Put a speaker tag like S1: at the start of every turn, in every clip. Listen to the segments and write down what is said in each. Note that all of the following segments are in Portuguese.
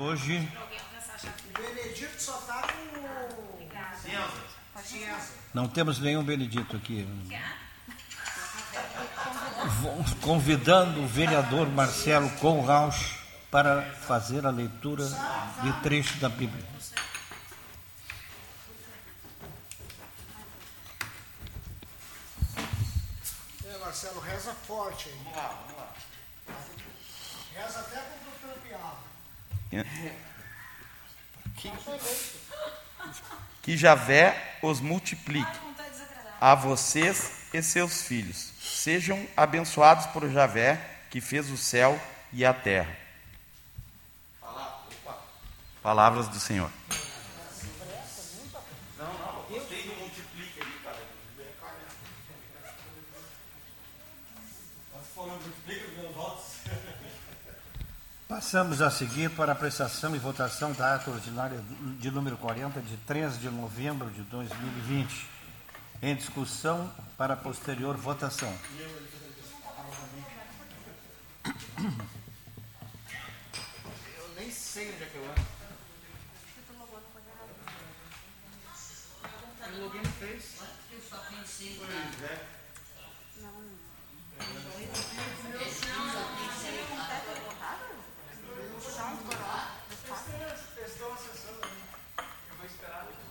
S1: Hoje.
S2: O Benedito só está com.
S1: Não temos nenhum Benedito aqui. Convidando o vereador Marcelo Conraus para fazer a leitura de trecho da Bíblia.
S2: É, Marcelo, reza forte aí. Vamos lá, vamos lá. Reza até com o doutor
S3: Que, que Javé os multiplique a vocês e seus filhos. Sejam abençoados por Javé, que fez o céu e a terra. Palavras do Senhor.
S1: Passamos a seguir para a apreciação e votação da ata ordinária de número 40, de 13 de novembro de 2020. Em discussão para posterior votação.
S2: Eu nem sei onde é que eu ando. O login fez. Eu só pensei. Pois é.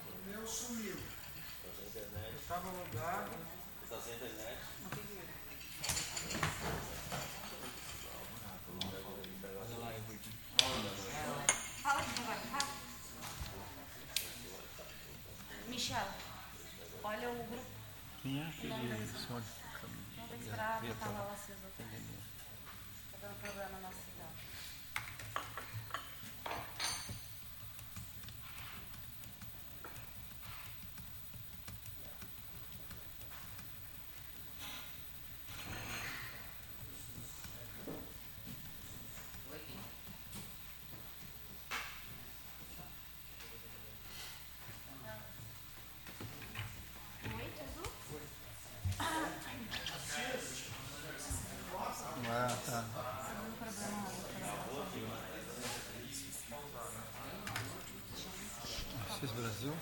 S2: O meu sumiu. Eu estava logado.
S3: Está sem internet?
S4: Fala aqui agora, tá? Michel, olha o grupo.
S1: Quem é aquele senhor?
S4: Não tem que esperar a tela lá acesa. Tá dando problema na nossa cidade. Oi, Jesus?
S1: Ah, tá. Assis Brasil?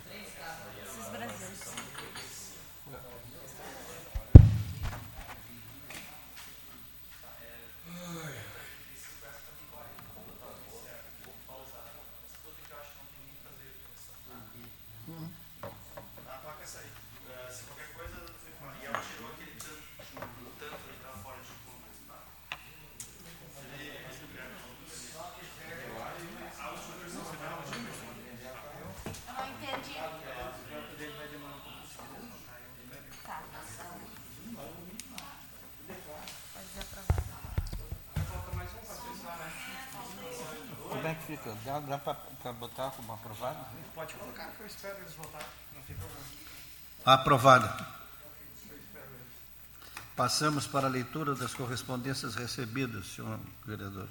S1: Fica? Dá, dá para botar como aprovado?
S2: Pode colocar que eu espero eles votarem. Não tem problema.
S1: Aprovada. Passamos para a leitura das correspondências recebidas, senhor vereador.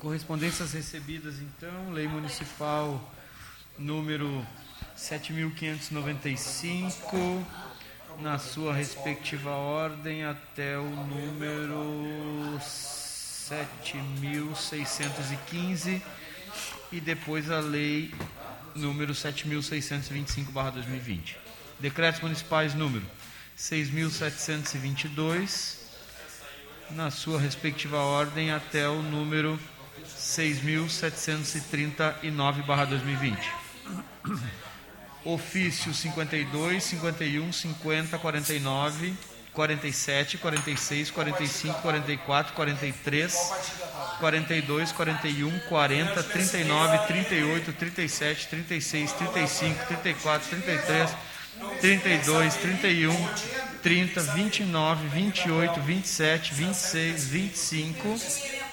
S5: Correspondências recebidas, então, Lei Municipal número 7.595, na sua respectiva ordem, até o número 7.615, e depois a Lei número 7.625-2020. Decretos municipais número 6.722, na sua respectiva ordem, até o número 6.739/2020. Ofício 52, 51, 50, 49, 47, 46, 45, 44, 43, 42, 41, 40, 39, 38, 37, 36, 35, 34, 33, 32, 31, 30, 29, 28, 27, 26, 25,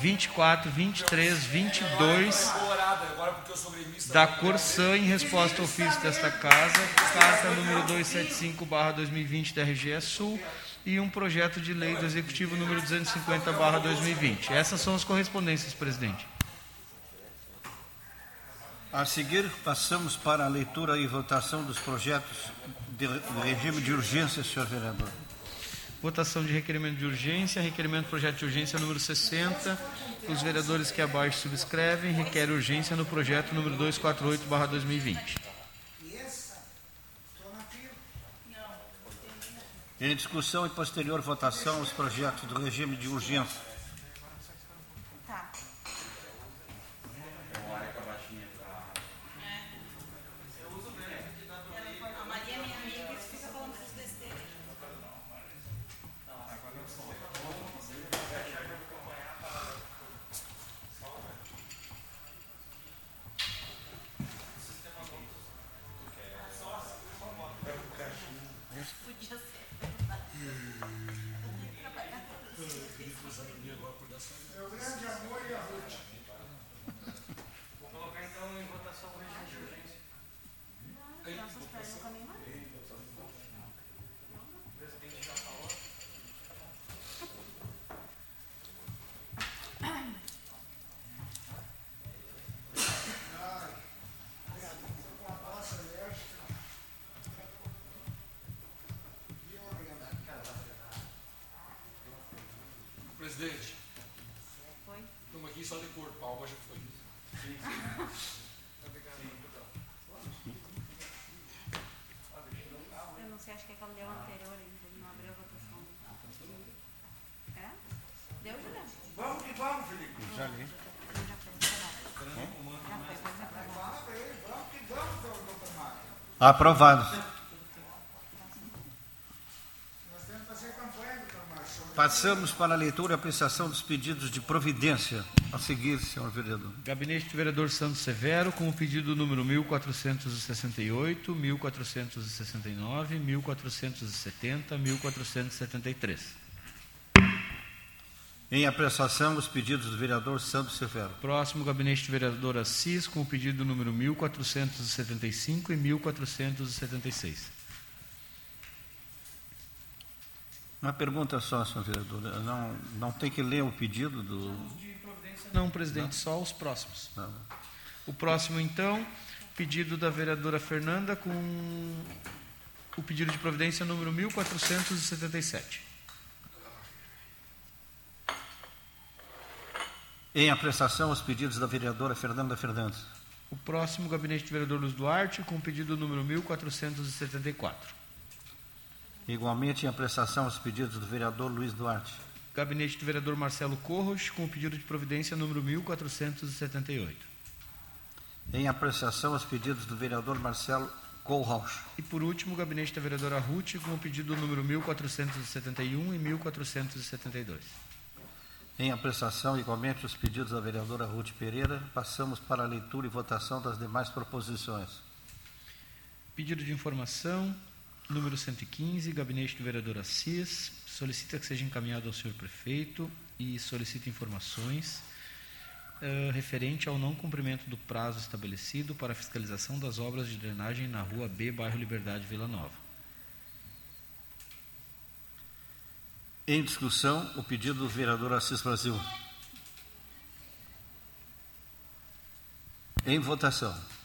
S5: 24, 23, 22 da Corsã em resposta ao ofício desta casa, carta número 275/2020 da RGE Sul e um projeto de lei do executivo número 250/2020. Essas são as correspondências, presidente.
S1: A seguir, passamos para a leitura e votação dos projetos de regime de urgência, senhor vereador.
S5: Votação de requerimento de urgência, requerimento projeto de urgência número 60. Os vereadores que abaixo subscrevem requerem urgência no projeto número 248/2020.
S1: Em discussão e posterior votação os projetos do regime de urgência.
S6: agora por dar sua. É o grande
S2: amor e a rotina.
S6: Presidente. Foi? Estamos aqui só de cor, palma já foi. Sim, sim.
S4: Eu não sei, acho que é quando deu anterior, ele não abriu a votação. É? Deu, Juliano?
S2: Vamos que vamos, Felipe.
S1: Já li.
S4: Já foi, Já foi, pode aprovar.
S2: Vamos que vamos, doutor Mário.
S1: Aprovado. Passamos para a leitura e apreciação dos pedidos de providência. A seguir, senhor vereador.
S5: Gabinete do vereador Santos Severo, com o pedido número 1468, 1469, 1470, 1473.
S1: Em apreciação, os pedidos do vereador Santos Severo.
S5: Próximo, gabinete do vereador Assis, com o pedido número 1475 e 1476.
S1: Uma pergunta só, senhor vereador. Não, não tem que ler o pedido do.
S5: Não, presidente, só os próximos.
S1: Tá.
S5: O próximo, então, pedido da vereadora Fernanda com o pedido de providência número 1477.
S1: Em apreciação, os pedidos da vereadora Fernanda Fernandes.
S5: O próximo, gabinete do vereador Luiz Duarte, com o pedido número 1474.
S1: Igualmente em apreciação os pedidos do vereador Luiz Duarte.
S5: Gabinete do vereador Marcelo Corros, com o pedido de providência número 1478.
S1: Em apreciação os pedidos do vereador Marcelo Corros.
S5: E por último, o gabinete da vereadora Ruth, com o pedido número 1471 e 1472.
S1: Em apreciação, igualmente, os pedidos da vereadora Ruth Pereira, passamos para a leitura e votação das demais proposições.
S5: Pedido de informação, número 115, gabinete do vereador Assis, solicita que seja encaminhado ao senhor prefeito e solicita informações uh, referente ao não cumprimento do prazo estabelecido para a fiscalização das obras de drenagem na rua B, bairro Liberdade, Vila Nova.
S1: Em discussão, o pedido do vereador Assis Brasil. Em votação.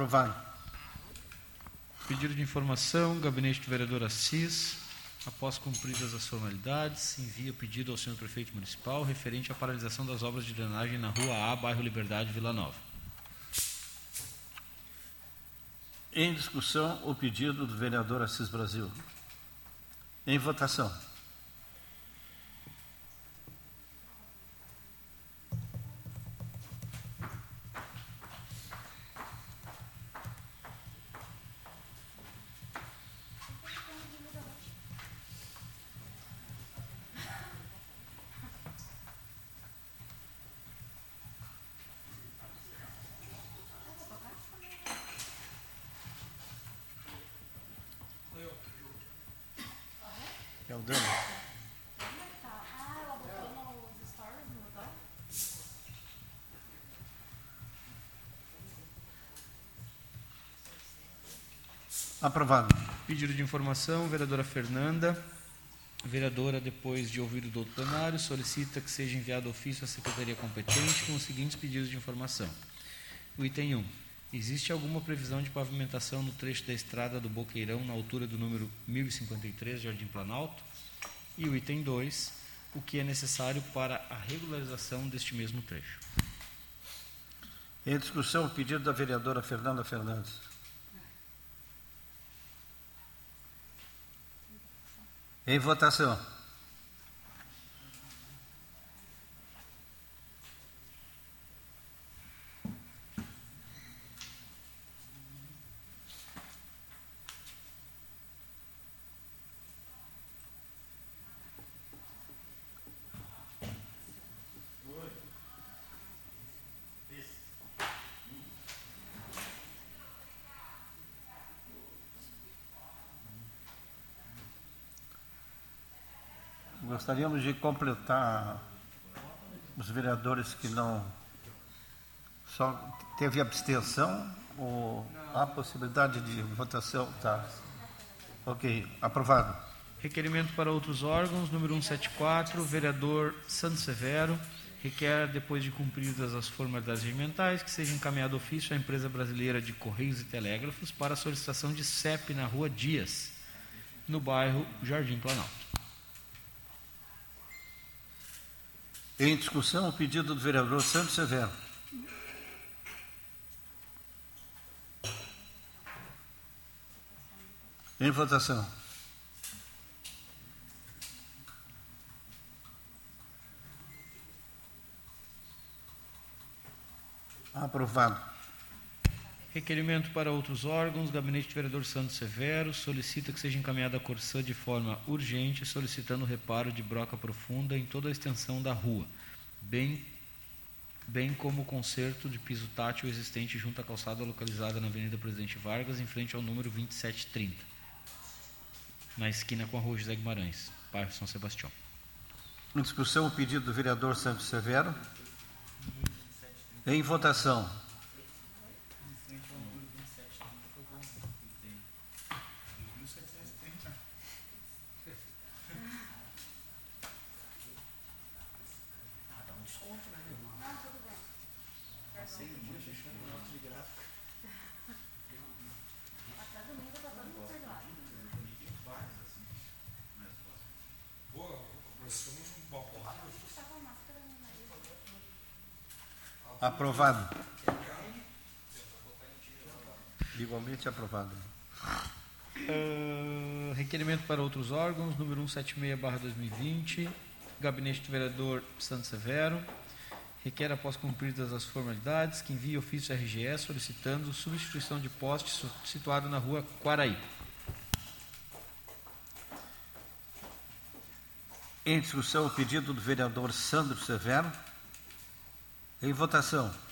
S1: Aprovado.
S5: Pedido de informação, gabinete do vereador Assis. Após cumpridas as formalidades, envia pedido ao senhor prefeito municipal referente à paralisação das obras de drenagem na Rua A, bairro Liberdade, Vila Nova.
S1: Em discussão, o pedido do vereador Assis Brasil. Em votação. É o Dani.
S4: Tá. Ah, ela botou nos stories, não
S1: Aprovado.
S5: Pedido de informação, vereadora Fernanda. Vereadora, depois de ouvir o doutor plenário, solicita que seja enviado ofício à secretaria competente com os seguintes pedidos de informação. O item 1. Existe alguma previsão de pavimentação no trecho da estrada do Boqueirão, na altura do número 1053, Jardim Planalto? E o item 2. O que é necessário para a regularização deste mesmo trecho?
S1: Em discussão, o pedido da vereadora Fernanda Fernandes. Em votação. Gostaríamos de completar os vereadores que não só teve abstenção ou há possibilidade de votação? Tá. Ok, aprovado.
S5: Requerimento para outros órgãos, número 174, vereador Santos Severo, requer, depois de cumpridas as formalidades regimentais, que seja encaminhado ofício à empresa brasileira de Correios e Telégrafos para solicitação de CEP na rua Dias, no bairro Jardim Planalto.
S1: Em discussão, o pedido do vereador Santos Severo. Em votação. Aprovado.
S5: Requerimento para outros órgãos, gabinete do vereador Santos Severo solicita que seja encaminhada a Corsã de forma urgente, solicitando reparo de broca profunda em toda a extensão da rua, bem, bem como o conserto de piso tátil existente junto à calçada localizada na Avenida Presidente Vargas, em frente ao número 2730, na esquina com a Rua José Guimarães, bairro São Sebastião.
S1: Em discussão, o pedido do vereador Santos Severo. Em votação.
S6: Boa, começamos uma porrada.
S1: Aprovado. Igualmente aprovado.
S5: Ah, requerimento para outros órgãos, número 176-2020, gabinete do vereador Santos Severo, requer, após cumpridas as formalidades, que envie ofício RGE solicitando substituição de poste situado na rua Quaraí.
S1: Em discussão, o pedido do vereador Sandro Severo. Em votação.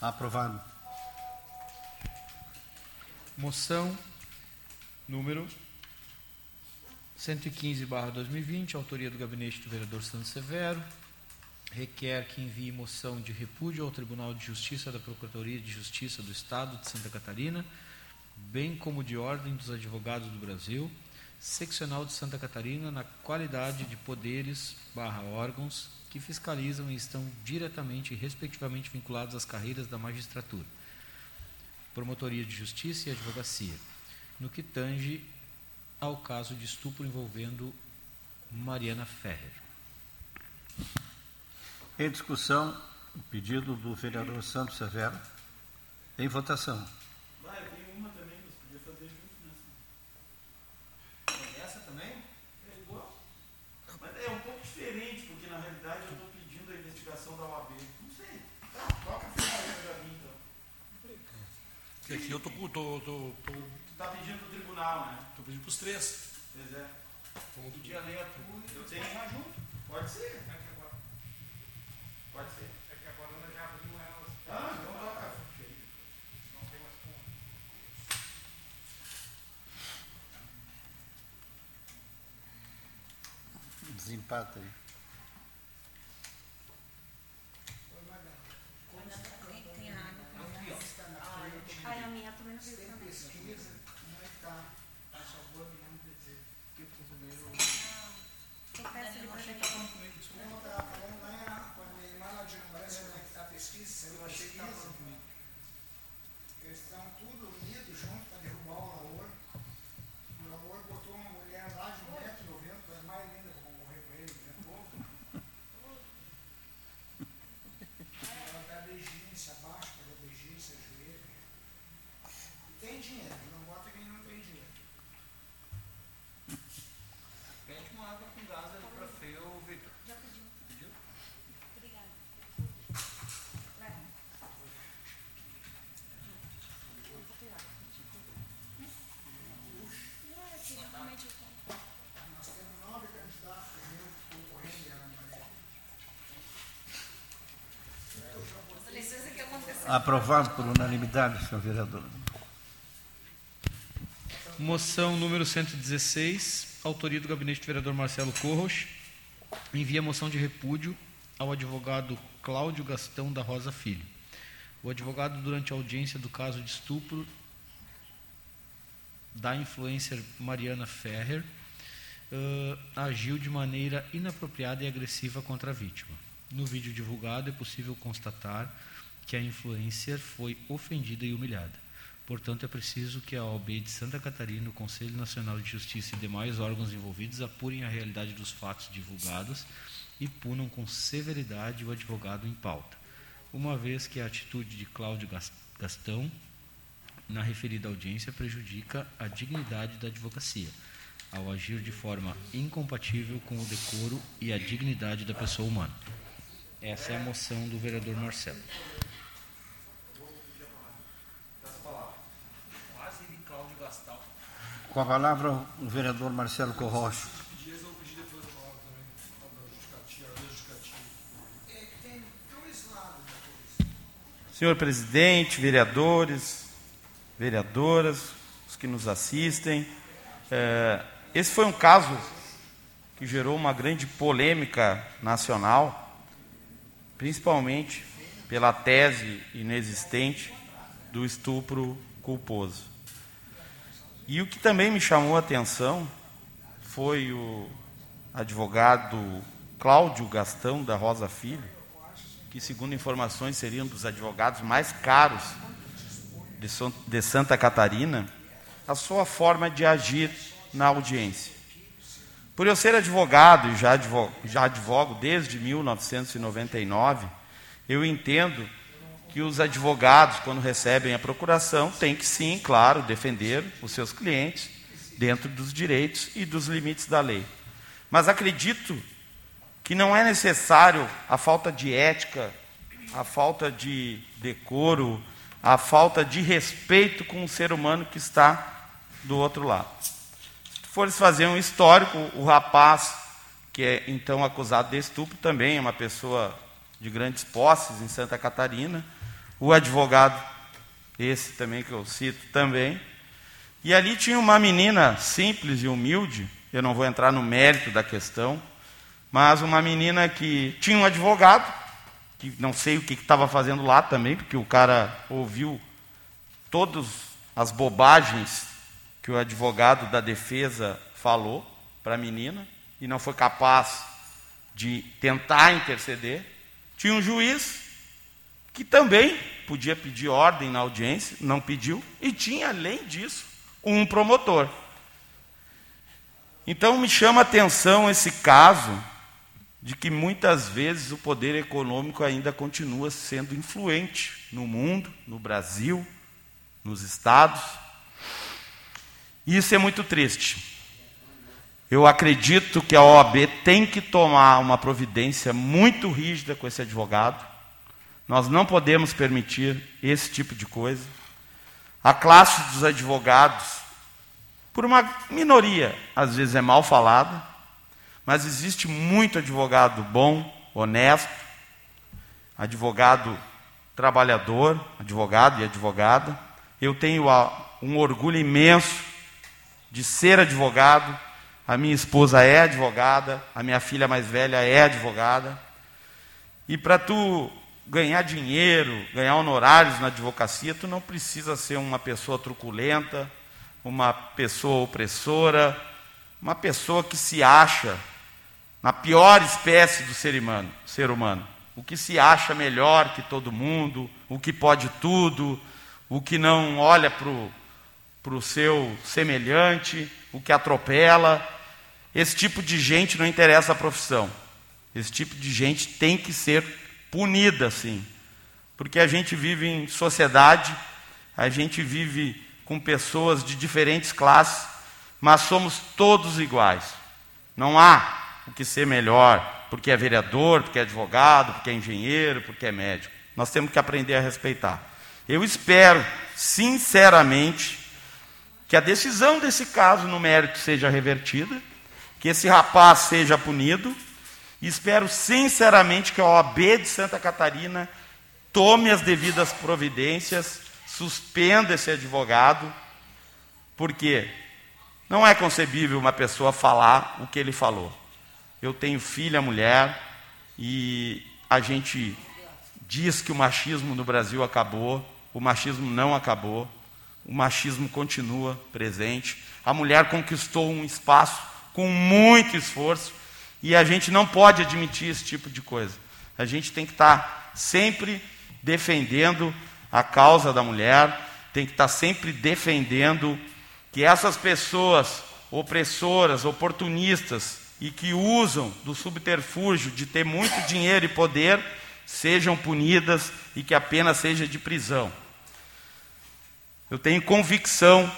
S1: Aprovado.
S5: Moção número 115/2020, autoria do gabinete do vereador Santos Severo, requer que envie moção de repúdio ao Tribunal de Justiça da Procuradoria de Justiça do Estado de Santa Catarina, bem como de Ordem dos Advogados do Brasil, seccional de Santa Catarina, na qualidade de poderes barra órgãos que fiscalizam e estão diretamente e respectivamente vinculados às carreiras da magistratura. Promotoria de Justiça e Advocacia, no que tange ao caso de estupro envolvendo Mariana Ferrer.
S1: Em discussão, o pedido do vereador Santos Severo. Em votação.
S3: Ah, eu tenho uma também, você podia fazer junto nessa. Essa também? É igual. Mas é um pouco diferente, porque na realidade eu estou pedindo a investigação obrigação da OAB. Não sei. Tá, toca a finalidade pra mim, então.
S6: Porque aqui eu tô, tô, tô, tô.
S3: Tu tá pedindo pro tribunal, né?
S6: Tô pedindo pros três.
S3: Pois é.
S6: Vamos do
S5: Podia ler a tua e
S3: Eu tenho mais junto. Pode ser.
S5: É que agora,
S3: Pode ser.
S5: é que agora nós já abrimos elas.
S3: Ah, então toca.
S5: Não tem mais como.
S1: Desempata aí.
S4: Também não viu também.
S2: Pesquisa, como é que tá? Por favor, me manda dizer.
S4: Eu peço ele pra gente.
S2: Não, tá falando lá, quando ele lá de é que tá a pesquisa, saiu a pesquisa. Eles estão tudo unidos junto para derrubar o. O Laor botou uma mulher lá de 1,90m, das mais lindas que vão morrer com ele, né? Pouco. Ela dá beijinho, se abaixa para dar beijinho, se ajoelha. E tem dinheiro, não bota quem não tem dinheiro.
S5: Pede uma água com gás ali pra feio, Vitor.
S4: Já pediu.
S5: Pediu?
S4: Obrigada. Vai. É, que eu.
S2: Nós temos nove candidatos concorrendo à Maria.
S4: Dá licença que aconteceu.
S1: Aprovado por unanimidade, senhor vereador.
S5: Moção número 116, autoria do gabinete do vereador Marcelo Corros. Envia moção de repúdio ao advogado Cláudio Gastão da Rosa Filho. O advogado, durante a audiência do caso de estupro da influencer Mariana Ferrer, eh, agiu de maneira inapropriada e agressiva contra a vítima. No vídeo divulgado é possível constatar que a influencer foi ofendida e humilhada. Portanto, é preciso que a OAB de Santa Catarina, o Conselho Nacional de Justiça e demais órgãos envolvidos apurem a realidade dos fatos divulgados e punam com severidade o advogado em pauta, uma vez que a atitude de Cláudio Gas- Gastão na referida audiência prejudica a dignidade da advocacia, ao agir de forma incompatível com o decoro e a dignidade da pessoa humana. Essa é a moção do vereador Marcelo. Quase de Cláudio Gastal.
S1: Com a palavra, o vereador Marcelo Corrocho.
S3: Senhor presidente, vereadores, vereadoras, os que nos assistem, é, esse foi um caso que gerou uma grande polêmica nacional, principalmente pela tese inexistente do estupro culposo. E o que também me chamou a atenção foi o advogado Cláudio Gastão da Rosa Filho, que, segundo informações, seria um dos advogados mais caros de, Santa Catarina, a sua forma de agir na audiência. Por eu ser advogado e já advogo, já advogo desde 1999, eu entendo que os advogados, quando recebem a procuração, têm que sim, claro, defender os seus clientes dentro dos direitos e dos limites da lei. Mas acredito que não é necessário a falta de ética, a falta de decoro, a falta de respeito com o ser humano que está do outro lado. Se fores fazer um histórico, o rapaz que é então acusado de estupro também é uma pessoa de grandes posses em Santa Catarina, o advogado, esse também que eu cito também, e ali tinha uma menina simples e humilde, eu não vou entrar no mérito da questão, mas uma menina que tinha um advogado, que não sei o que estava fazendo lá também, porque o cara ouviu todas as bobagens que o advogado da defesa falou para a menina e não foi capaz de tentar interceder. Tinha um juiz que também podia pedir ordem na audiência, não pediu, e tinha, além disso, um promotor. Então me chama a atenção esse caso de que muitas vezes o poder econômico ainda continua sendo influente no mundo, no Brasil, nos estados. E isso é muito triste. Eu acredito que a OAB tem que tomar uma providência muito rígida com esse advogado. Nós não podemos permitir esse tipo de coisa. A classe dos advogados, por uma minoria, às vezes é mal falada, mas existe muito advogado bom, honesto, advogado trabalhador, advogado e advogada. Eu tenho um orgulho imenso de ser advogado. A minha esposa é advogada, a minha filha mais velha é advogada. E para tu ganhar dinheiro, ganhar honorários na advocacia, tu não precisa ser uma pessoa truculenta, uma pessoa opressora, uma pessoa que se acha na pior espécie do ser humano, ser humano, o que se acha melhor que todo mundo, o que pode tudo, o que não olha para o seu semelhante, o que atropela. Esse tipo de gente não interessa a profissão. Esse tipo de gente tem que ser punida, sim. Porque a gente vive em sociedade, a gente vive com pessoas de diferentes classes, mas somos todos iguais. Não há o que ser melhor, porque é vereador, porque é advogado, porque é engenheiro, porque é médico. Nós temos que aprender a respeitar. Eu espero, sinceramente, que a decisão desse caso no mérito seja revertida, que esse rapaz seja punido, espero sinceramente que a OAB de Santa Catarina tome as devidas providências, suspenda esse advogado, porque não é concebível uma pessoa falar o que ele falou. Eu tenho filha, mulher, e a gente diz que o machismo no Brasil acabou, o machismo não acabou, o machismo continua presente. A mulher conquistou um espaço com muito esforço e a gente não pode admitir esse tipo de coisa. A gente tem que estar sempre defendendo a causa da mulher, tem que estar sempre defendendo que essas pessoas opressoras, oportunistas e que usam do subterfúgio de ter muito dinheiro e poder sejam punidas e que a pena seja de prisão. Eu tenho convicção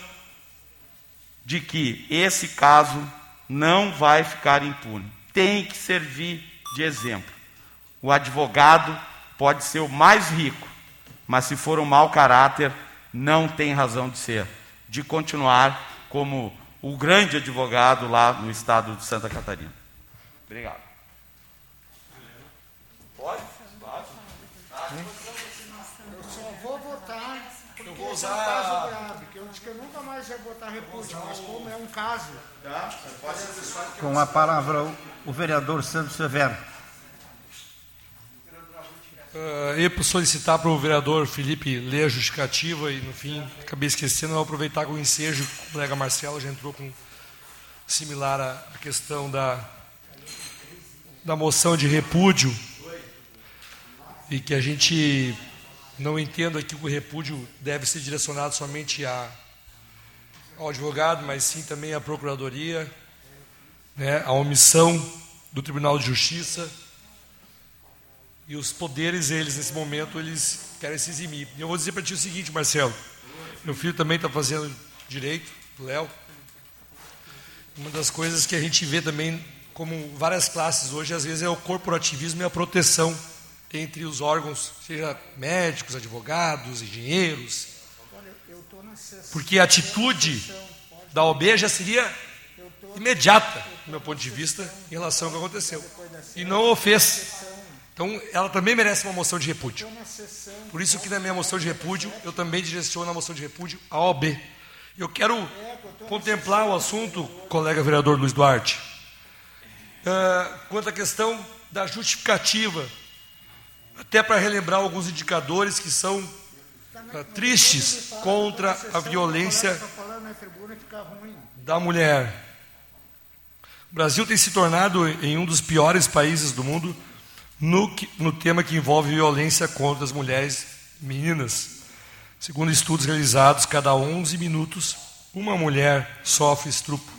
S3: de que esse caso não vai ficar impune. Tem que servir de exemplo. O advogado pode ser o mais rico, mas se for um mau caráter, não tem razão de ser, de continuar como o grande advogado lá no estado de Santa Catarina. Obrigado.
S2: Pode? Eu só vou votar porque eu vou usar... grave, que eu nunca mais ia votar repúdio, mas como é um caso...
S1: Com a palavra o vereador Santos Severo.
S7: Uh, eu solicitar para o vereador Felipe ler a justificativa e, no fim, acabei esquecendo, eu vou aproveitar com o ensejo, o colega Marcelo já entrou com similar à questão da, da moção de repúdio. E que a gente não entenda que o repúdio deve ser direcionado somente a, ao advogado, mas sim também à procuradoria, né, a omissão do Tribunal de Justiça e os poderes, eles, nesse momento, eles querem se eximir. E eu vou dizer para ti o seguinte, Marcelo. Meu filho também está fazendo direito, Léo. Uma das coisas que a gente vê também, como várias classes hoje, às vezes é o corporativismo e a proteção entre os órgãos, seja médicos, advogados, engenheiros. Porque a atitude da OB já seria imediata, do meu ponto de vista, em relação ao que aconteceu. E não o fez. Então, ela também merece uma moção de repúdio. Por isso que na minha moção de repúdio, eu também direciono a moção de repúdio à OB. Eu quero contemplar o assunto, colega vereador Luiz Duarte, uh, quanto à questão da justificativa, até para relembrar alguns indicadores que são tristes contra a violência da mulher. O Brasil tem se tornado em um dos piores países do mundo no, no tema que envolve violência contra as mulheres meninas. Segundo estudos realizados, cada 11 minutos, uma mulher sofre estupro,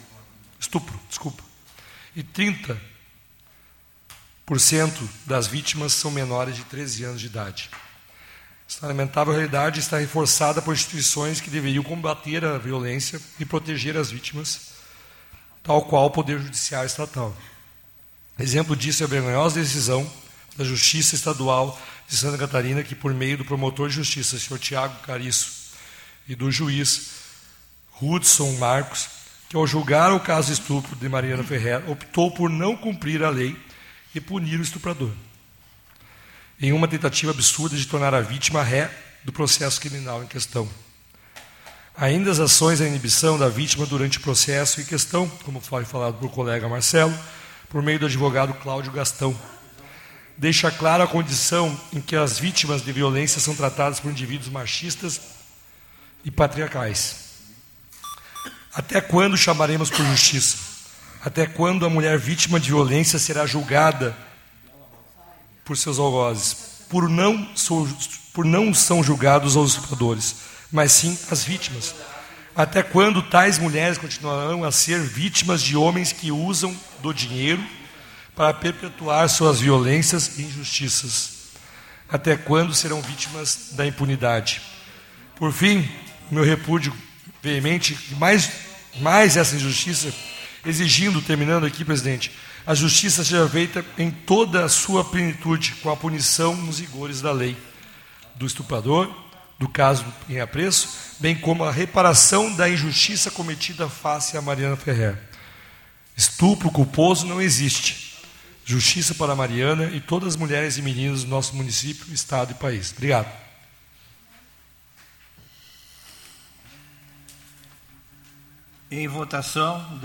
S7: estupro desculpa, e 30% das vítimas são menores de 13 anos de idade. Essa lamentável realidade está reforçada por instituições que deveriam combater a violência e proteger as vítimas. tal qual o Poder Judiciário Estatal. Exemplo disso é a vergonhosa decisão da Justiça Estadual de Santa Catarina, que, por meio do promotor de justiça, senhor Tiago Cariço, e do juiz Hudson Marcos, que, ao julgar o caso estupro de Mariana Ferrer, optou por não cumprir a lei e punir o estuprador, em uma tentativa absurda de tornar a vítima ré do processo criminal em questão. Ainda as ações da inibição da vítima durante o processo em questão, como foi falado por colega Marcelo, por meio do advogado Cláudio Gastão, deixa clara a condição em que as vítimas de violência são tratadas por indivíduos machistas e patriarcais. Até quando chamaremos por justiça? Até quando a mulher vítima de violência será julgada por seus algozes? Por não, por não são julgados os usurpadores, mas sim as vítimas. Até quando tais mulheres continuarão a ser vítimas de homens que usam do dinheiro para perpetuar suas violências e injustiças? Até quando serão vítimas da impunidade? Por fim, meu repúdio veemente mais, mais essa injustiça, exigindo, terminando aqui, presidente, a justiça seja feita em toda a sua plenitude, com a punição nos rigores da lei, do estuprador, do caso em apreço, bem como a reparação da injustiça cometida face a Mariana Ferrer. Estupro culposo não existe. Justiça para Mariana e todas as mulheres e meninas do nosso município, estado e país. Obrigado.
S1: Em votação.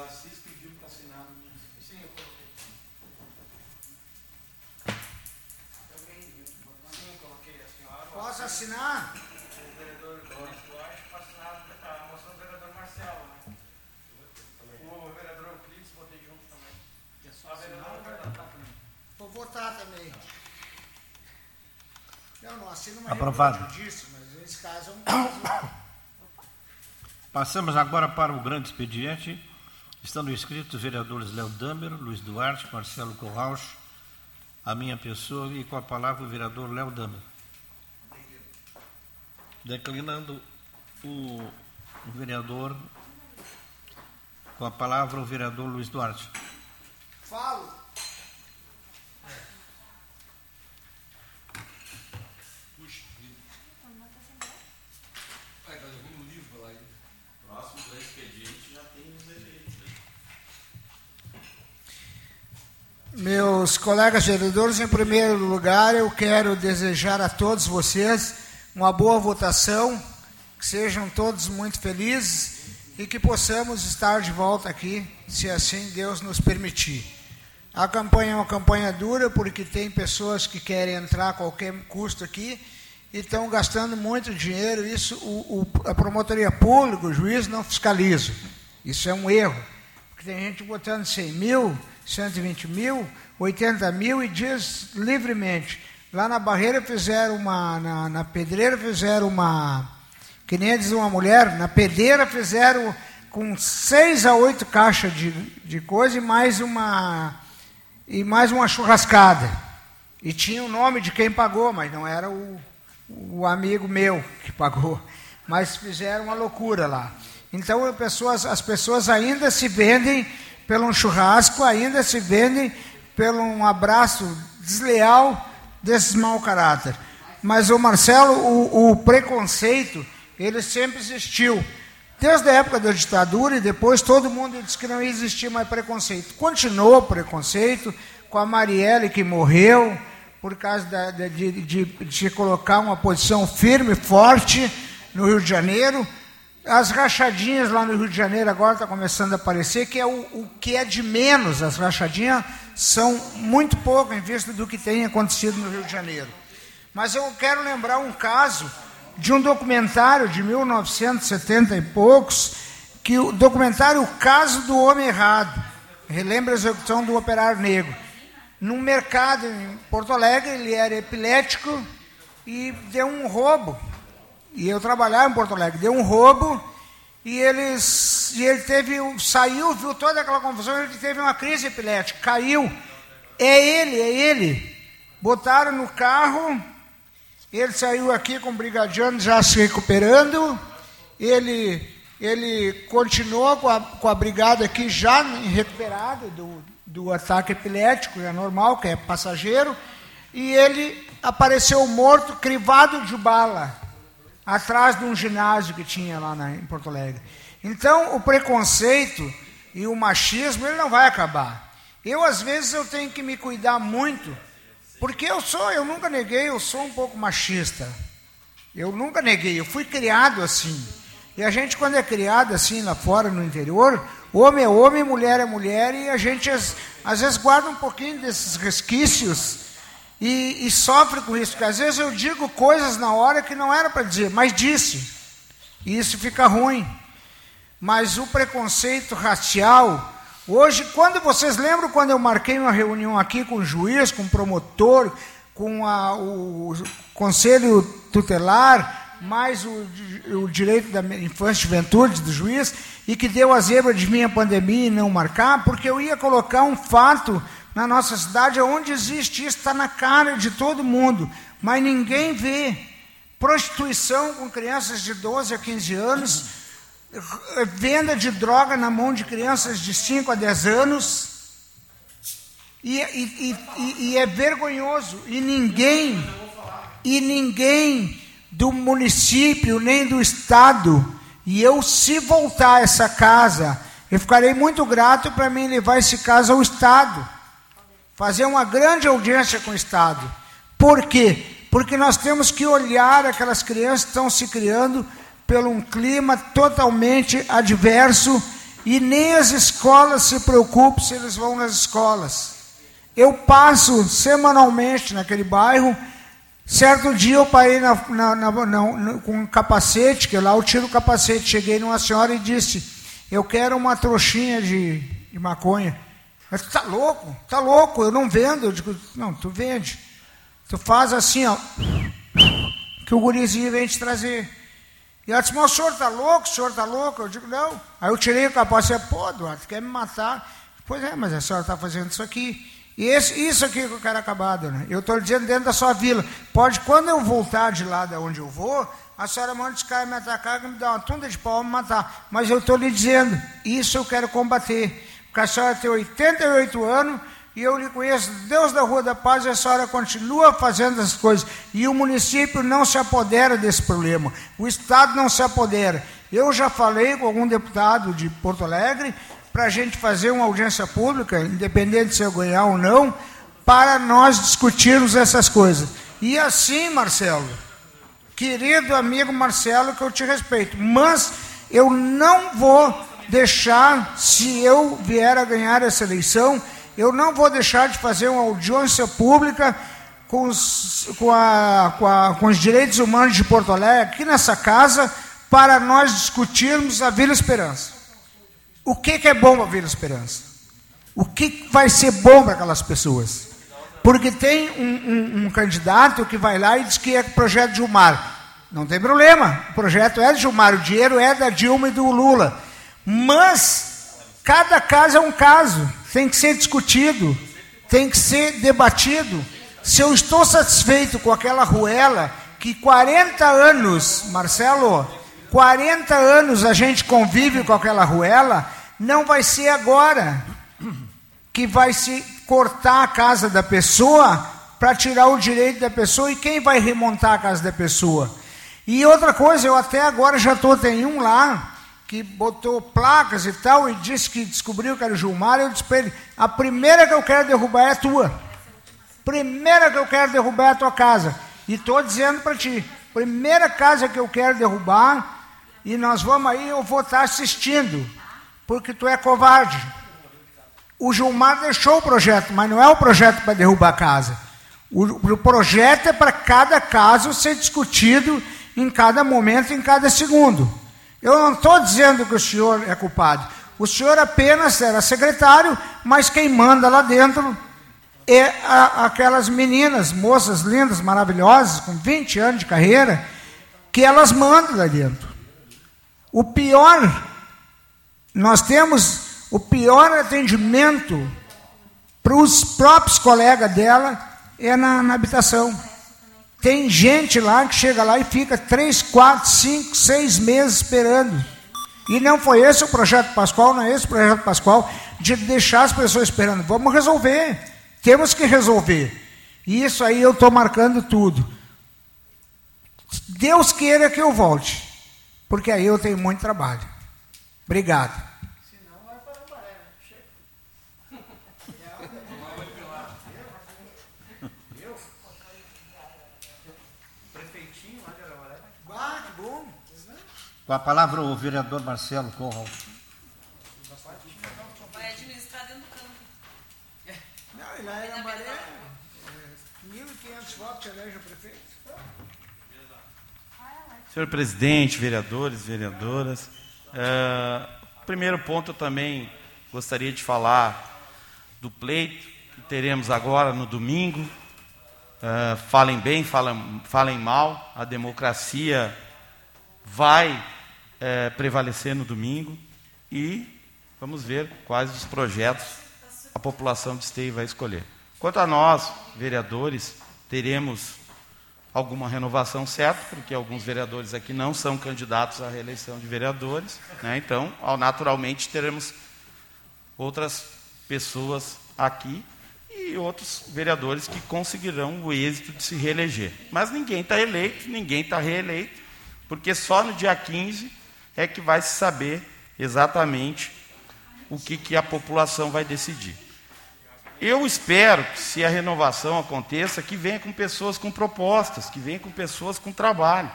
S3: O Assis pediu para assinar no Sim, eu coloquei.
S2: Também. Sim, eu coloquei a senhora. Posso assinar?
S3: O vereador Duarte para assinar a moção do vereador Marcelo, né? O vereador Euclides botei junto também.
S2: É só assinar Vou votar também. Não, não assino uma
S1: Aprovado.
S2: disso, mas nesse caso é um caso.
S1: Passamos agora para o grande expediente. Estando inscritos os vereadores Léo Damer, Luiz Duarte, Marcelo Corrauch, a minha pessoa e com a palavra o vereador Léo Damer. Declinando o vereador, com a palavra o vereador Luiz Duarte.
S2: Falo.
S3: Próximo do expediente já tem os eleitos.
S2: Meus colegas vereadores, em primeiro lugar, eu quero desejar a todos vocês uma boa votação, que sejam todos muito felizes e que possamos estar de volta aqui, se assim Deus nos permitir. A campanha é uma campanha dura, porque tem pessoas que querem entrar a qualquer custo aqui e estão gastando muito dinheiro. Isso o, o, a promotoria pública, o juiz, não fiscaliza. Isso é um erro. Porque tem gente botando 100 mil, 120 mil, 80 mil e diz livremente. Lá na barreira fizeram uma, na, na pedreira fizeram uma, que nem diz uma mulher, na pedreira fizeram com seis a oito caixas de, de coisa e mais uma e mais uma churrascada. E tinha o nome de quem pagou, mas não era o, o amigo meu que pagou. Mas fizeram uma loucura lá. Então as pessoas, as pessoas ainda se vendem pelo um churrasco, ainda se vendem pelo um abraço desleal desses mau caráter. Mas o Marcelo, o, o preconceito, ele sempre existiu. Desde a época da ditadura e depois todo mundo disse que não existia mais preconceito. Continuou o preconceito com a Marielle que morreu por causa da, de, de, de colocar uma posição firme, forte no Rio de Janeiro. As rachadinhas lá no Rio de Janeiro agora está começando a aparecer, que é o, o, que é de menos. As rachadinhas são muito pouco em vista do que tem acontecido no Rio de Janeiro. Mas eu quero lembrar um caso de um documentário de 1970 e poucos, que o documentário O Caso do Homem Errado, relembra a execução do operário negro. Num mercado em Porto Alegre, ele era epilético e deu um roubo. E eu trabalhava em Porto Alegre, deu um roubo e eles e ele teve, saiu, viu toda aquela confusão, ele teve uma crise epilética, caiu. É ele, é ele. Botaram no carro, ele saiu aqui com o brigadiano já se recuperando, ele, ele continuou com a, com a brigada aqui já recuperado do, do ataque epilético, é normal, que é passageiro, e ele apareceu morto, crivado de bala, atrás de um ginásio que tinha lá na, em Porto Alegre. Então, o preconceito e o machismo, ele não vai acabar. Eu, às vezes, eu tenho que me cuidar muito, porque eu sou, eu nunca neguei, eu sou um pouco machista. Eu nunca neguei, eu fui criado assim. E a gente, quando é criado assim lá fora, no interior, homem é homem, mulher é mulher, e a gente, às, às vezes, guarda um pouquinho desses resquícios e, e sofre com isso, porque às vezes eu digo coisas na hora que não era para dizer, mas disse. E isso fica ruim mas o preconceito racial. Hoje, quando vocês lembram quando eu marquei uma reunião aqui com o juiz, com o promotor, com a, o conselho tutelar, mais o, o, direito da infância e juventude do juiz, e que deu a zebra de minha pandemia e não marcar, porque eu ia colocar um fato na nossa cidade onde existe isso, está na cara de todo mundo, mas ninguém vê. Prostituição com crianças de 12 a 15 anos venda de droga na mão de crianças de 5 a 10 anos. E, e, e, e, é vergonhoso. E ninguém, e ninguém do município nem do estado, e eu, se voltar a essa casa, eu ficarei muito grato para mim levar esse caso ao estado, fazer uma grande audiência com o estado. Por quê? Porque nós temos que olhar aquelas crianças que estão se criando pelo um clima totalmente adverso e nem as escolas se preocupam se eles vão nas escolas. Eu passo semanalmente naquele bairro. Certo dia eu parei na, na, na, com um capacete, que lá eu tiro o capacete. Cheguei numa senhora e disse: Eu quero uma trouxinha de, de maconha. Mas tu tá louco? Tá louco, eu não vendo. Eu digo: Não, tu vende. Tu faz assim, ó, que o gurizinho vem te trazer. E ela disse, mas o senhor está louco, o senhor está louco? Eu digo, não. Aí eu tirei o capacete, pô, Eduardo, quer me matar? Pois é, mas a senhora está fazendo isso aqui. E esse, isso aqui que eu quero acabado, né? Eu estou dizendo dentro da sua vila. Pode, quando eu voltar de lá de onde eu vou, a senhora manda os caras me atacar, me dá uma tunda de pau me matar. Mas eu estou lhe dizendo, isso eu quero combater. Porque a senhora tem 88 anos e eu lhe conheço, Deus da Rua da Paz, e a senhora continua fazendo as coisas. E o município não se apodera desse problema, o Estado não se apodera. Eu já falei com algum deputado de Porto Alegre para a gente fazer uma audiência pública, independente se eu ganhar ou não, para nós discutirmos essas coisas. E assim, Marcelo, querido amigo Marcelo, que eu te respeito, mas eu não vou deixar, se eu vier a ganhar essa eleição, eu não vou deixar de fazer uma audiência pública com os, com, a, com, a, com os direitos humanos de Porto Alegre, aqui nessa casa, para nós discutirmos a Vila Esperança. O que, que é bom para a Vila Esperança? O que vai ser bom para aquelas pessoas? Porque tem um, um, um, candidato que vai lá e diz que é projeto de Gilmar. Não tem problema, o projeto é de Gilmar, o dinheiro é da Dilma e do Lula. Mas cada caso é um caso tem que ser discutido, tem que ser debatido. Se eu estou satisfeito com aquela ruela, que 40 anos, Marcelo, 40 anos a gente convive com aquela ruela, não vai ser agora que vai se cortar a casa da pessoa para tirar o direito da pessoa e quem vai remontar a casa da pessoa. E outra coisa, eu até agora já estou, tem um lá, que botou placas e tal, e disse que descobriu que era o Gilmar, eu disse para ele, a primeira que eu quero derrubar é a tua. Primeira que eu quero derrubar é a tua casa. E estou dizendo para ti, primeira casa que eu quero derrubar, e nós vamos aí, eu vou estar assistindo, porque tu é covarde. O Gilmar deixou o projeto, mas não é o projeto para derrubar a casa. O, o projeto é para cada caso ser discutido em cada momento, em cada segundo. Eu não estou dizendo que o senhor é culpado. O senhor apenas era secretário, mas quem manda lá dentro é a, aquelas meninas, moças lindas, maravilhosas, com 20 anos de carreira, que elas mandam lá dentro. O pior Nós temos o pior atendimento para os próprios colegas dela é na, na habitação. Tem gente lá que chega lá e fica três, quatro, cinco, seis meses esperando. E não foi esse o projeto Pascoal, não é esse o projeto Pascoal, de deixar as pessoas esperando. Vamos resolver. Temos que resolver. E isso aí eu estou marcando tudo. Deus queira que eu volte, porque aí eu tenho muito trabalho. Obrigado.
S1: Com a palavra o vereador Marcelo Corral.
S4: Vai administrar dentro do campo.
S2: Não, e lá em Amaré, 1.500 votos elege o prefeito.
S3: Senhor presidente, vereadores, vereadoras, uh, primeiro ponto eu também gostaria de falar do pleito que teremos agora no domingo. Uh, falem bem, falem, falem mal, a democracia vai é, prevalecer no domingo e vamos ver quais os projetos a população de Esteio vai escolher. Quanto a nós, vereadores, teremos alguma renovação certa, porque alguns vereadores aqui não são candidatos à reeleição de vereadores, né? então, naturalmente, teremos outras pessoas aqui e outros vereadores que conseguirão o êxito de se reeleger. Mas ninguém está eleito, ninguém está reeleito, porque só no dia 15 é que vai se saber exatamente o que, que a população vai decidir. Eu espero que, se a renovação aconteça, que venha com pessoas com propostas, que venha com pessoas com trabalho.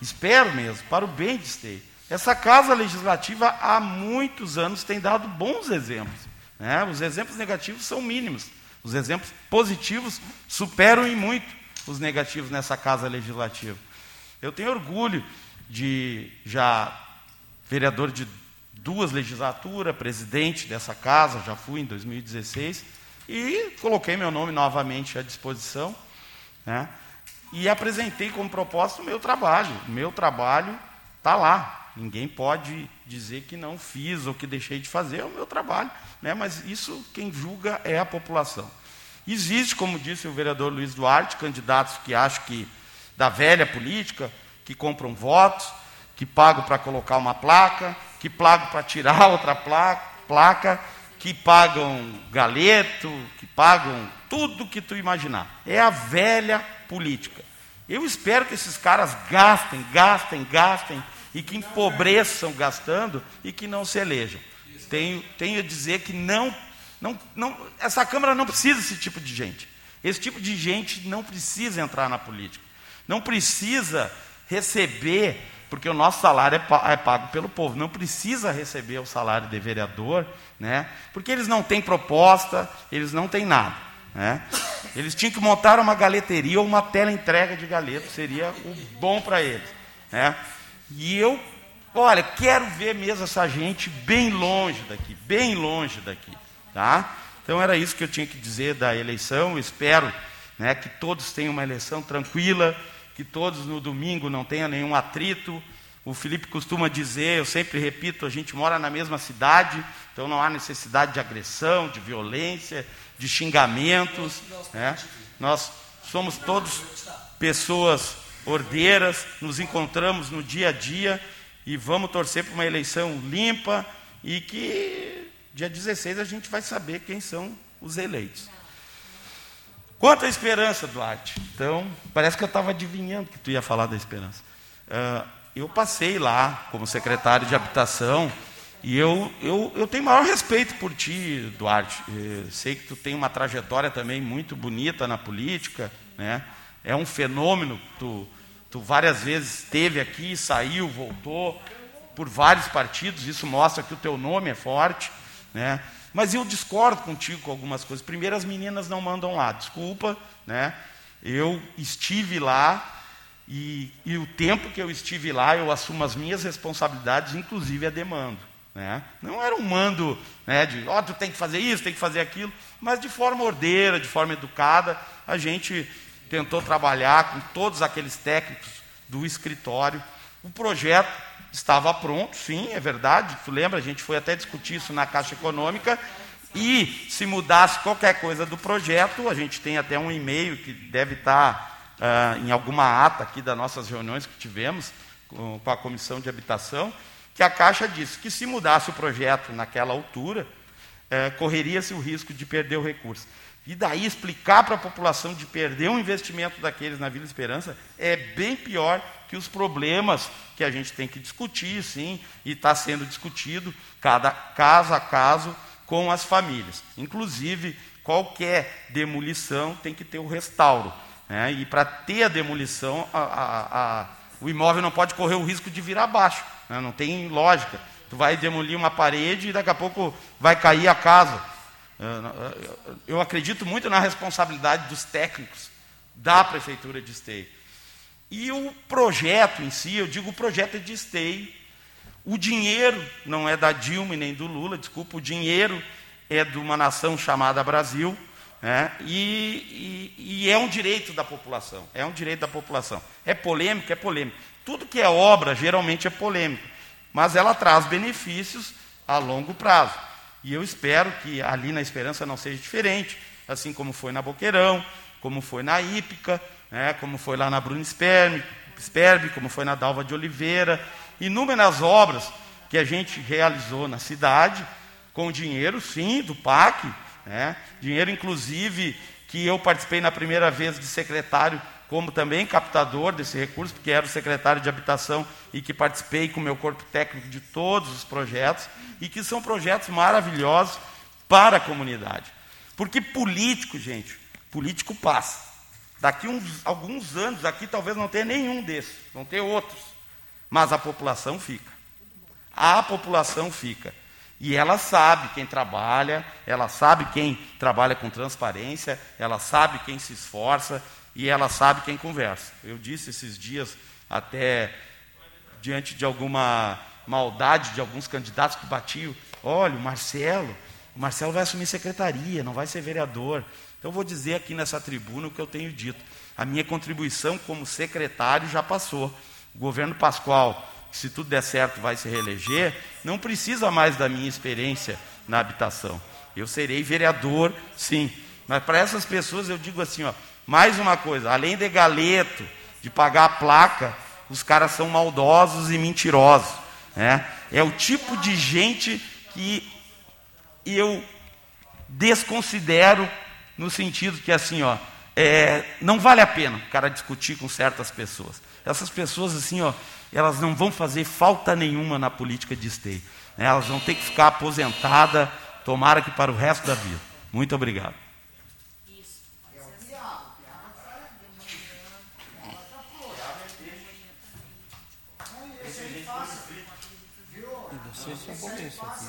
S3: Espero mesmo, para o bem de Esteio. Essa casa legislativa há muitos anos tem dado bons exemplos. Né? Os exemplos negativos são mínimos. Os exemplos positivos superam em muito os negativos nessa casa legislativa. Eu tenho orgulho de já vereador de duas legislaturas, presidente dessa casa, já fui em 2016, e coloquei meu nome novamente à disposição, né? e apresentei como proposta o meu trabalho. O meu trabalho está lá. Ninguém pode dizer que não fiz ou que deixei de fazer, é o meu trabalho. Né? Mas isso quem julga é a população. Existe, como disse o vereador Luiz Duarte, candidatos que acham que da velha política, que compram votos, que pagam para colocar uma placa, que pagam para tirar outra placa, placa, que pagam galeto, que pagam tudo que tu imaginar. É a velha política. Eu espero que esses caras gastem, gastem, gastem e que empobreçam gastando e que não se elejam. Tenho, tenho a dizer que não, não, não, essa Câmara não precisa desse tipo de gente. Esse tipo de gente não precisa entrar na política. Não precisa receber porque o nosso salário é, é pago pelo povo, não precisa receber o salário de vereador, né? porque eles não têm proposta, eles não têm nada. Né? Eles tinham que montar uma galeteria ou uma tela entrega de galeto, seria o bom para eles. Né? E eu, olha, quero ver mesmo essa gente bem longe daqui, bem longe daqui. Tá? Então era isso que eu tinha que dizer da eleição. Espero né, que todos tenham uma eleição tranquila, que todos no domingo não tenham nenhum atrito. O Felipe costuma dizer, eu sempre repito, a gente mora na mesma cidade, então não há necessidade de agressão, de violência, de xingamentos. Né? Nós somos todos pessoas ordeiras, nos encontramos no dia a dia e vamos torcer para uma eleição limpa e que dia 16 a gente vai saber quem são os eleitos. Quanto à esperança, Duarte? Então, parece que eu estava adivinhando que tu ia falar da esperança. Uh, eu passei lá como secretário de habitação e eu, eu, eu tenho maior respeito por ti, Duarte. Eu sei que tu tem uma trajetória também muito bonita na política, né? É um fenômeno. Tu, tu várias vezes esteve aqui, saiu, voltou por vários partidos. Isso mostra que o teu nome é forte, né? Mas eu discordo contigo com algumas coisas. Primeiro, as meninas não mandam lá, desculpa, né? Eu estive lá e, e o tempo que eu estive lá, eu assumo as minhas responsabilidades, inclusive a demanda. Né? Não era um mando né, de, ó, oh, tu tem que fazer isso, tem que fazer aquilo, mas de forma ordeira, de forma educada, a gente tentou trabalhar com todos aqueles técnicos do escritório. O projeto estava pronto, sim, é verdade. Tu lembra? A gente foi até discutir isso na Caixa Econômica. E se mudasse qualquer coisa do projeto, a gente tem até um e-mail que deve estar uh, em alguma ata aqui das nossas reuniões que tivemos com, com a Comissão de Habitação, que a Caixa disse que se mudasse o projeto naquela altura, uh, correria-se o risco de perder o recurso. E daí explicar para a população de perder o investimento daqueles na Vila Esperança é bem pior que os problemas que a gente tem que discutir, sim, e está sendo discutido cada caso a caso com as famílias. Inclusive, qualquer demolição tem que ter o restauro. Né? E para ter a demolição, a, a, a, o imóvel não pode correr o risco de vir abaixo. Né? Não tem lógica. Tu vai demolir uma parede e daqui a pouco vai cair a casa. Eu acredito muito na responsabilidade dos técnicos da Prefeitura de Esteio. E o projeto em si, eu digo o projeto é de Esteio. O dinheiro não é da Dilma nem do Lula, desculpa, o dinheiro é de uma nação chamada Brasil, né? e, e, e é um direito da população. É um direito da população. É polêmico, é polêmico. Tudo que é obra geralmente é polêmico, mas ela traz benefícios a longo prazo. E eu espero que ali na Esperança não seja diferente, assim como foi na Boqueirão, como foi na Ípica, né, como foi lá na Bruna Sperbe, Sperbe, como foi na Dalva de Oliveira, inúmeras obras que a gente realizou na cidade, com dinheiro, sim, do PAC, né, dinheiro inclusive que eu participei na primeira vez de secretário como também captador desse recurso, porque era o secretário de habitação e que participei com o meu corpo técnico de todos os projetos, e que são projetos maravilhosos para a comunidade. Porque político, gente, político passa. Daqui uns, alguns anos, aqui talvez não tenha nenhum desses, vão ter outros. Mas a população fica. A população fica. E ela sabe quem trabalha, ela sabe quem trabalha com transparência, ela sabe quem se esforça, e ela sabe quem conversa. Eu disse esses dias, até diante de alguma maldade de alguns candidatos que batiam: olha, o Marcelo, o Marcelo vai assumir secretaria, não vai ser vereador. Então vou dizer aqui nessa tribuna o que eu tenho dito. A minha contribuição como secretário já passou. O governo Pascoal, se tudo der certo, vai se reeleger, não precisa mais da minha experiência na habitação. Eu serei vereador, sim. Mas para essas pessoas eu digo assim, ó, mais uma coisa, além de galeto, de pagar a placa, os caras são maldosos e mentirosos. Né? É o tipo de gente que eu desconsidero no sentido que assim, ó, é, não vale a pena o cara discutir com certas pessoas. Essas pessoas assim, ó, elas não vão fazer falta nenhuma na política de esteio. Né? Elas vão ter que ficar aposentadas, tomara que para o resto da vida. Muito obrigado.
S1: Vocês são bom isso aqui.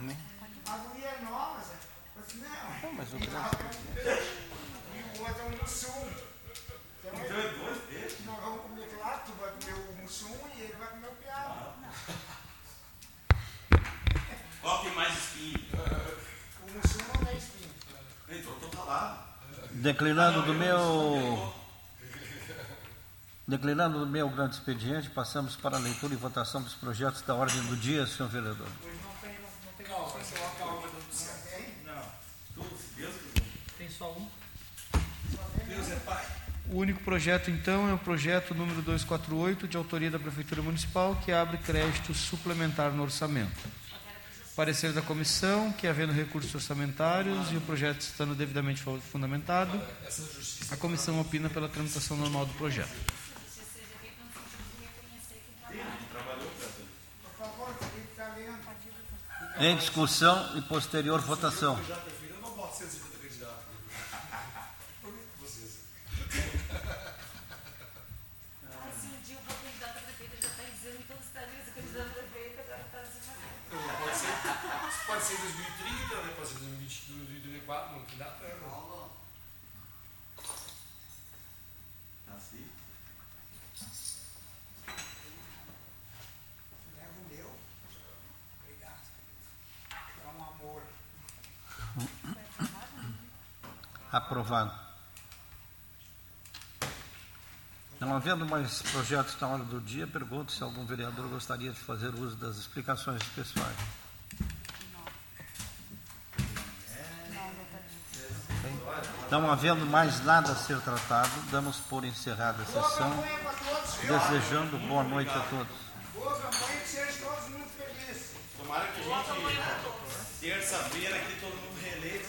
S1: Né?
S2: A mulher nova, eu falei, não.
S1: Não, mas o grande.
S2: E o outro é um mussum. Então é dois deles? Nós vamos comer lá, tu vai comer o mussum e ele vai comer o piau.
S3: Qual tem mais espinho?
S2: O mussum não tem espinho.
S3: Então, estou falando.
S1: Declinando do meu. Declinando do meu grande expediente, passamos para a leitura e votação dos projetos da ordem do dia, senhor vereador.
S5: Tem só um. O único projeto, então, é o projeto número 248, de autoria da Prefeitura Municipal, que abre crédito suplementar no orçamento. Parecer da comissão, que havendo recursos orçamentários e o projeto estando devidamente fundamentado, a comissão opina pela tramitação normal do projeto.
S1: Em discussão e posterior votação.
S4: Assim, um dia o candidato a prefeita já está dizendo, todos os estados se candidato a prefeita, agora está se fazendo.
S6: Pode ser, pode ser 2030, né? pode ser 2022, 2024, não tem data. né?
S3: Assim?
S2: Leva o meu. Obrigado. É um amor.
S1: Aprovado. Não havendo mais projetos na hora do dia, pergunto se algum vereador gostaria de fazer uso das explicações pessoais. Não havendo mais nada a ser tratado, damos por encerrada a sessão, desejando boa noite a todos.
S2: Boa que sejam todos muito felizes.
S3: Tomara que a gente, terça-feira, aqui todo mundo reeleito.